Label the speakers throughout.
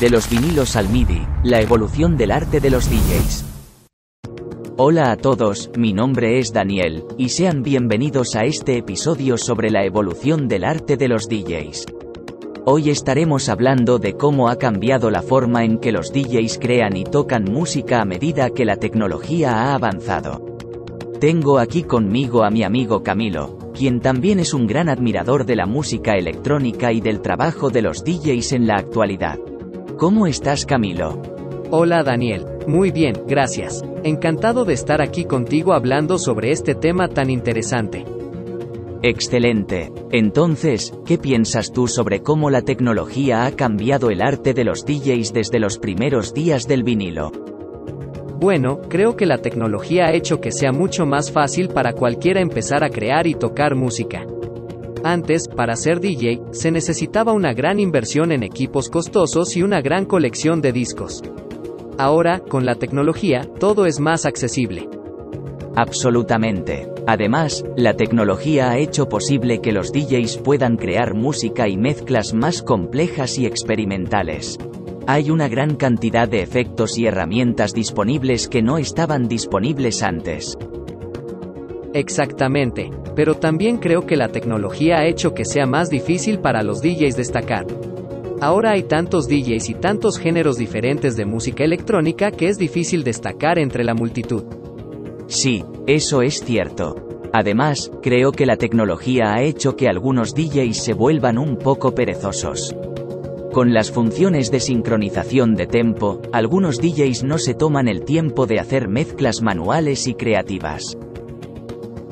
Speaker 1: De los vinilos al MIDI, la evolución del arte de los DJs. Hola a todos, mi nombre es Daniel, y sean bienvenidos a este episodio sobre la evolución del arte de los DJs. Hoy estaremos hablando de cómo ha cambiado la forma en que los DJs crean y tocan música a medida que la tecnología ha avanzado. Tengo aquí conmigo a mi amigo Camilo, quien también es un gran admirador de la música electrónica y del trabajo de los DJs en la actualidad. ¿Cómo estás Camilo?
Speaker 2: Hola Daniel, muy bien, gracias. Encantado de estar aquí contigo hablando sobre este tema tan interesante.
Speaker 1: Excelente. Entonces, ¿qué piensas tú sobre cómo la tecnología ha cambiado el arte de los DJs desde los primeros días del vinilo?
Speaker 2: Bueno, creo que la tecnología ha hecho que sea mucho más fácil para cualquiera empezar a crear y tocar música. Antes, para ser DJ, se necesitaba una gran inversión en equipos costosos y una gran colección de discos. Ahora, con la tecnología, todo es más accesible.
Speaker 1: Absolutamente. Además, la tecnología ha hecho posible que los DJs puedan crear música y mezclas más complejas y experimentales. Hay una gran cantidad de efectos y herramientas disponibles que no estaban disponibles antes.
Speaker 2: Exactamente, pero también creo que la tecnología ha hecho que sea más difícil para los DJs destacar. Ahora hay tantos DJs y tantos géneros diferentes de música electrónica que es difícil destacar entre la multitud.
Speaker 1: Sí, eso es cierto. Además, creo que la tecnología ha hecho que algunos DJs se vuelvan un poco perezosos. Con las funciones de sincronización de tempo, algunos DJs no se toman el tiempo de hacer mezclas manuales y creativas.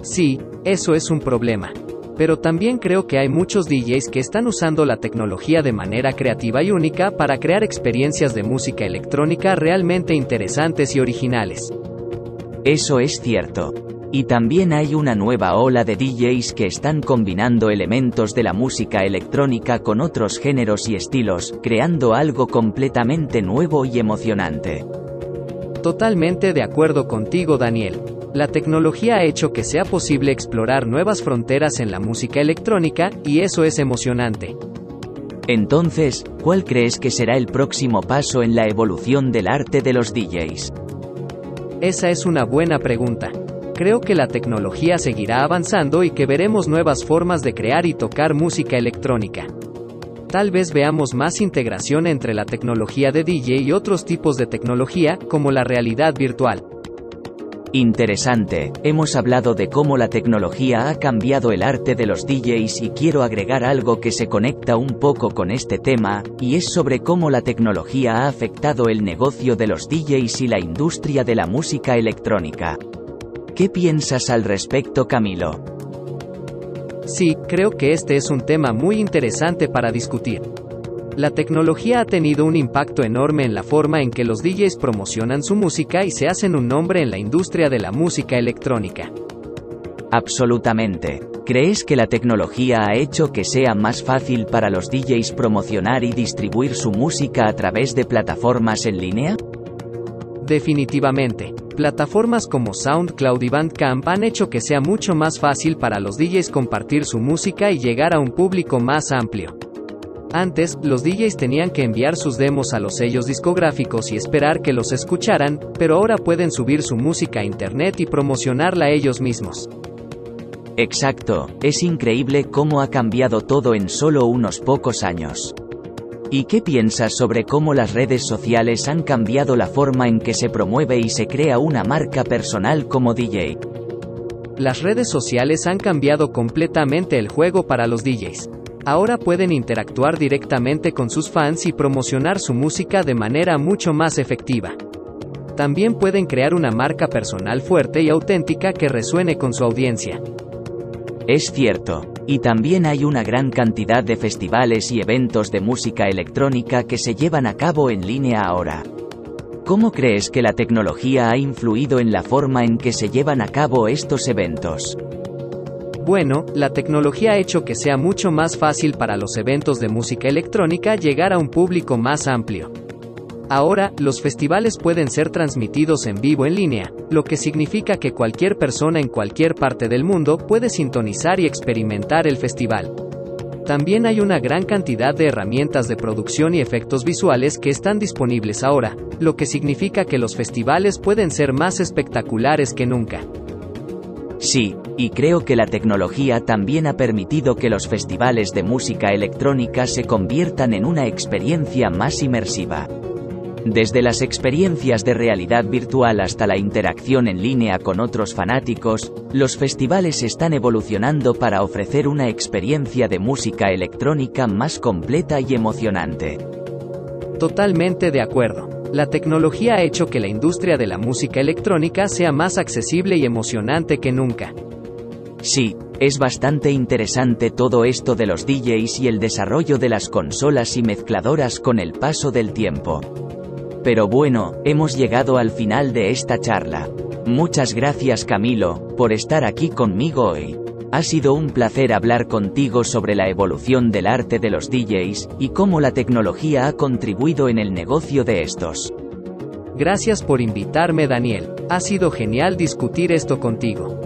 Speaker 2: Sí, eso es un problema. Pero también creo que hay muchos DJs que están usando la tecnología de manera creativa y única para crear experiencias de música electrónica realmente interesantes y originales.
Speaker 1: Eso es cierto. Y también hay una nueva ola de DJs que están combinando elementos de la música electrónica con otros géneros y estilos, creando algo completamente nuevo y emocionante.
Speaker 2: Totalmente de acuerdo contigo Daniel. La tecnología ha hecho que sea posible explorar nuevas fronteras en la música electrónica, y eso es emocionante.
Speaker 1: Entonces, ¿cuál crees que será el próximo paso en la evolución del arte de los DJs?
Speaker 2: Esa es una buena pregunta. Creo que la tecnología seguirá avanzando y que veremos nuevas formas de crear y tocar música electrónica. Tal vez veamos más integración entre la tecnología de DJ y otros tipos de tecnología, como la realidad virtual.
Speaker 1: Interesante, hemos hablado de cómo la tecnología ha cambiado el arte de los DJs y quiero agregar algo que se conecta un poco con este tema, y es sobre cómo la tecnología ha afectado el negocio de los DJs y la industria de la música electrónica. ¿Qué piensas al respecto Camilo?
Speaker 2: Sí, creo que este es un tema muy interesante para discutir. La tecnología ha tenido un impacto enorme en la forma en que los DJs promocionan su música y se hacen un nombre en la industria de la música electrónica.
Speaker 1: Absolutamente. ¿Crees que la tecnología ha hecho que sea más fácil para los DJs promocionar y distribuir su música a través de plataformas en línea?
Speaker 2: Definitivamente. Plataformas como SoundCloud y Bandcamp han hecho que sea mucho más fácil para los DJs compartir su música y llegar a un público más amplio. Antes, los DJs tenían que enviar sus demos a los sellos discográficos y esperar que los escucharan, pero ahora pueden subir su música a internet y promocionarla ellos mismos.
Speaker 1: Exacto, es increíble cómo ha cambiado todo en solo unos pocos años. ¿Y qué piensas sobre cómo las redes sociales han cambiado la forma en que se promueve y se crea una marca personal como DJ?
Speaker 2: Las redes sociales han cambiado completamente el juego para los DJs. Ahora pueden interactuar directamente con sus fans y promocionar su música de manera mucho más efectiva. También pueden crear una marca personal fuerte y auténtica que resuene con su audiencia.
Speaker 1: Es cierto, y también hay una gran cantidad de festivales y eventos de música electrónica que se llevan a cabo en línea ahora. ¿Cómo crees que la tecnología ha influido en la forma en que se llevan a cabo estos eventos?
Speaker 2: Bueno, la tecnología ha hecho que sea mucho más fácil para los eventos de música electrónica llegar a un público más amplio. Ahora, los festivales pueden ser transmitidos en vivo en línea, lo que significa que cualquier persona en cualquier parte del mundo puede sintonizar y experimentar el festival. También hay una gran cantidad de herramientas de producción y efectos visuales que están disponibles ahora, lo que significa que los festivales pueden ser más espectaculares que nunca.
Speaker 1: Sí, y creo que la tecnología también ha permitido que los festivales de música electrónica se conviertan en una experiencia más inmersiva. Desde las experiencias de realidad virtual hasta la interacción en línea con otros fanáticos, los festivales están evolucionando para ofrecer una experiencia de música electrónica más completa y emocionante.
Speaker 2: Totalmente de acuerdo. La tecnología ha hecho que la industria de la música electrónica sea más accesible y emocionante que nunca.
Speaker 1: Sí, es bastante interesante todo esto de los DJs y el desarrollo de las consolas y mezcladoras con el paso del tiempo. Pero bueno, hemos llegado al final de esta charla. Muchas gracias Camilo, por estar aquí conmigo hoy. Ha sido un placer hablar contigo sobre la evolución del arte de los DJs, y cómo la tecnología ha contribuido en el negocio de estos.
Speaker 2: Gracias por invitarme Daniel, ha sido genial discutir esto contigo.